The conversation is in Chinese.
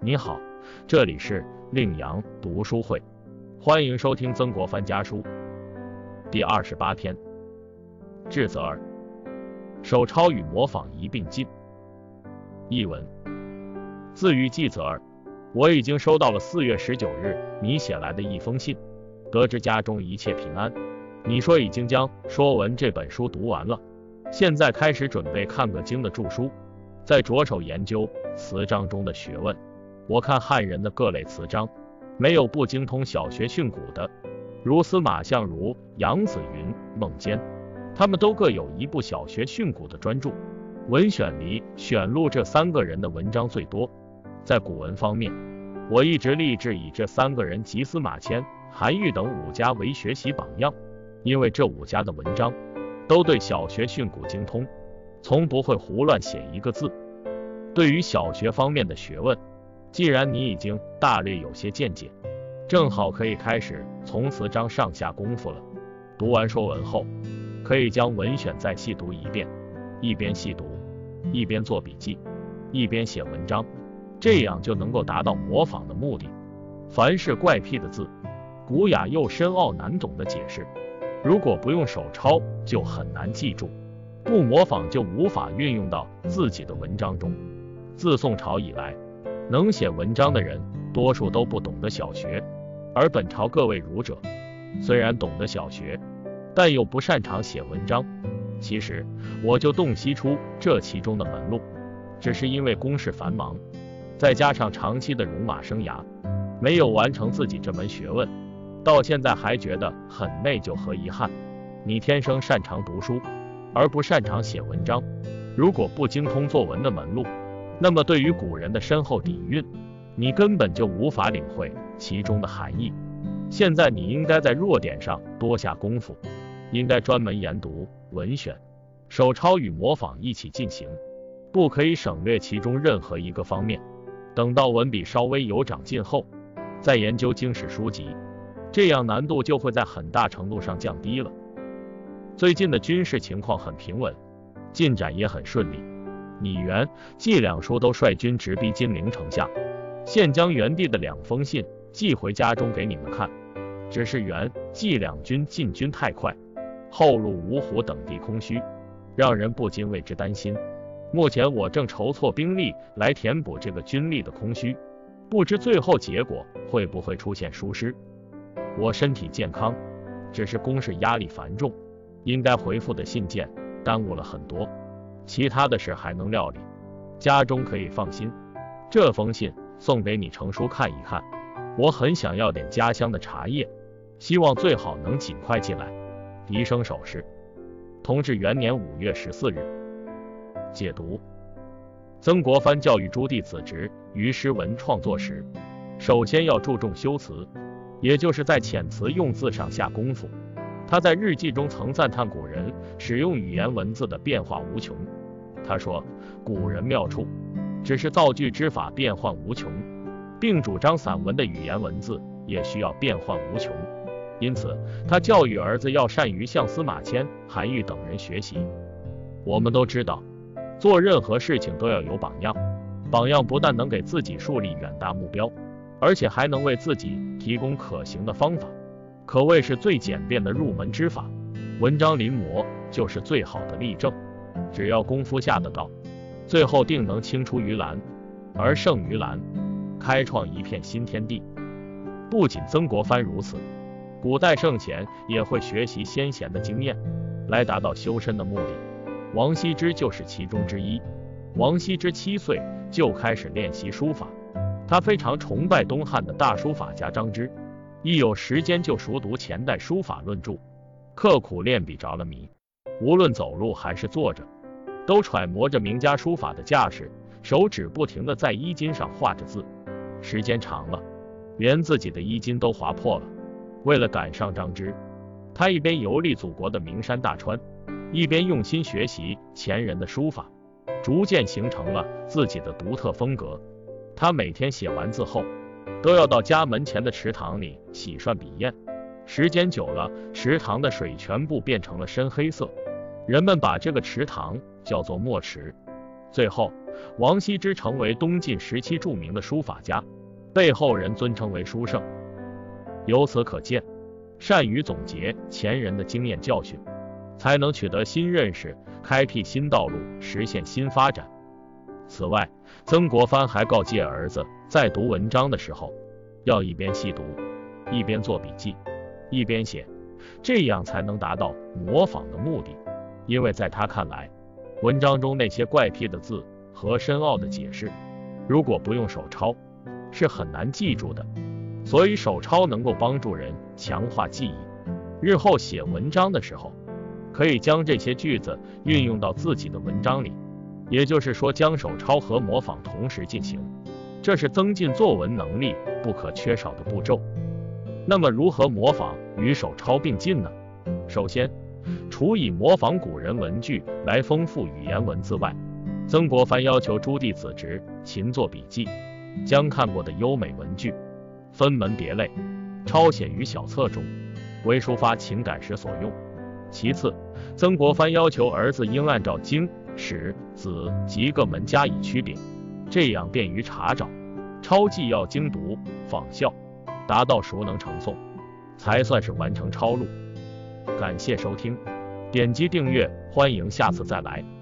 你好，这里是令阳读书会，欢迎收听曾国藩家书第二十八篇。智则儿，手抄与模仿一并进。译文：自于季泽儿，我已经收到了四月十九日你写来的一封信，得知家中一切平安。你说已经将《说文》这本书读完了，现在开始准备看个经的著书，再着手研究词章中的学问。我看汉人的各类词章，没有不精通小学训诂的，如司马相如、杨子云、孟坚，他们都各有一部小学训诂的专著。文选里选录这三个人的文章最多。在古文方面，我一直立志以这三个人及司马迁、韩愈等五家为学习榜样，因为这五家的文章都对小学训诂精通，从不会胡乱写一个字。对于小学方面的学问，既然你已经大略有些见解，正好可以开始从词章上下功夫了。读完说文后，可以将文选再细读一遍，一边细读，一边做笔记，一边写文章，这样就能够达到模仿的目的。凡是怪僻的字，古雅又深奥难懂的解释，如果不用手抄，就很难记住；不模仿，就无法运用到自己的文章中。自宋朝以来，能写文章的人，多数都不懂得小学，而本朝各位儒者，虽然懂得小学，但又不擅长写文章。其实我就洞悉出这其中的门路，只是因为公事繁忙，再加上长期的戎马生涯，没有完成自己这门学问，到现在还觉得很内疚和遗憾。你天生擅长读书，而不擅长写文章，如果不精通作文的门路，那么，对于古人的深厚底蕴，你根本就无法领会其中的含义。现在你应该在弱点上多下功夫，应该专门研读文选，手抄与模仿一起进行，不可以省略其中任何一个方面。等到文笔稍微有长进后，再研究经史书籍，这样难度就会在很大程度上降低了。最近的军事情况很平稳，进展也很顺利。你元、季两叔都率军直逼金陵城下，现将元帝的两封信寄回家中给你们看。只是元、季两军进军太快，后路芜湖等地空虚，让人不禁为之担心。目前我正筹措兵力来填补这个军力的空虚，不知最后结果会不会出现疏失。我身体健康，只是公事压力繁重，应该回复的信件耽误了很多。其他的事还能料理，家中可以放心。这封信送给你程叔看一看，我很想要点家乡的茶叶，希望最好能尽快寄来。笛声手势。同治元年五月十四日。解读：曾国藩教育朱棣子侄于诗文创作时，首先要注重修辞，也就是在遣词用字上下功夫。他在日记中曾赞叹古人使用语言文字的变化无穷。他说：“古人妙处，只是造句之法变幻无穷，并主张散文的语言文字也需要变幻无穷。因此，他教育儿子要善于向司马迁、韩愈等人学习。我们都知道，做任何事情都要有榜样，榜样不但能给自己树立远大目标，而且还能为自己提供可行的方法，可谓是最简便的入门之法。文章临摹就是最好的例证。”只要功夫下得到，最后定能青出于蓝而胜于蓝，开创一片新天地。不仅曾国藩如此，古代圣贤也会学习先贤的经验，来达到修身的目的。王羲之就是其中之一。王羲之七岁就开始练习书法，他非常崇拜东汉的大书法家张之，一有时间就熟读前代书法论著，刻苦练笔着了迷。无论走路还是坐着。都揣摩着名家书法的架势，手指不停地在衣襟上画着字，时间长了，连自己的衣襟都划破了。为了赶上张芝，他一边游历祖国的名山大川，一边用心学习前人的书法，逐渐形成了自己的独特风格。他每天写完字后，都要到家门前的池塘里洗涮笔砚，时间久了，池塘的水全部变成了深黑色。人们把这个池塘叫做墨池，最后，王羲之成为东晋时期著名的书法家，被后人尊称为书圣。由此可见，善于总结前人的经验教训，才能取得新认识，开辟新道路，实现新发展。此外，曾国藩还告诫儿子，在读文章的时候，要一边细读，一边做笔记，一边写，这样才能达到模仿的目的。因为在他看来，文章中那些怪癖的字和深奥的解释，如果不用手抄，是很难记住的。所以手抄能够帮助人强化记忆，日后写文章的时候，可以将这些句子运用到自己的文章里。也就是说，将手抄和模仿同时进行，这是增进作文能力不可缺少的步骤。那么，如何模仿与手抄并进呢？首先，除以模仿古人文句来丰富语言文字外，曾国藩要求诸弟子侄勤做笔记，将看过的优美文句。分门别类，抄写于小册中，为抒发情感时所用。其次，曾国藩要求儿子应按照经、使、子及各门加以区别，这样便于查找。抄记要精读仿效，达到熟能成诵，才算是完成抄录。感谢收听，点击订阅，欢迎下次再来。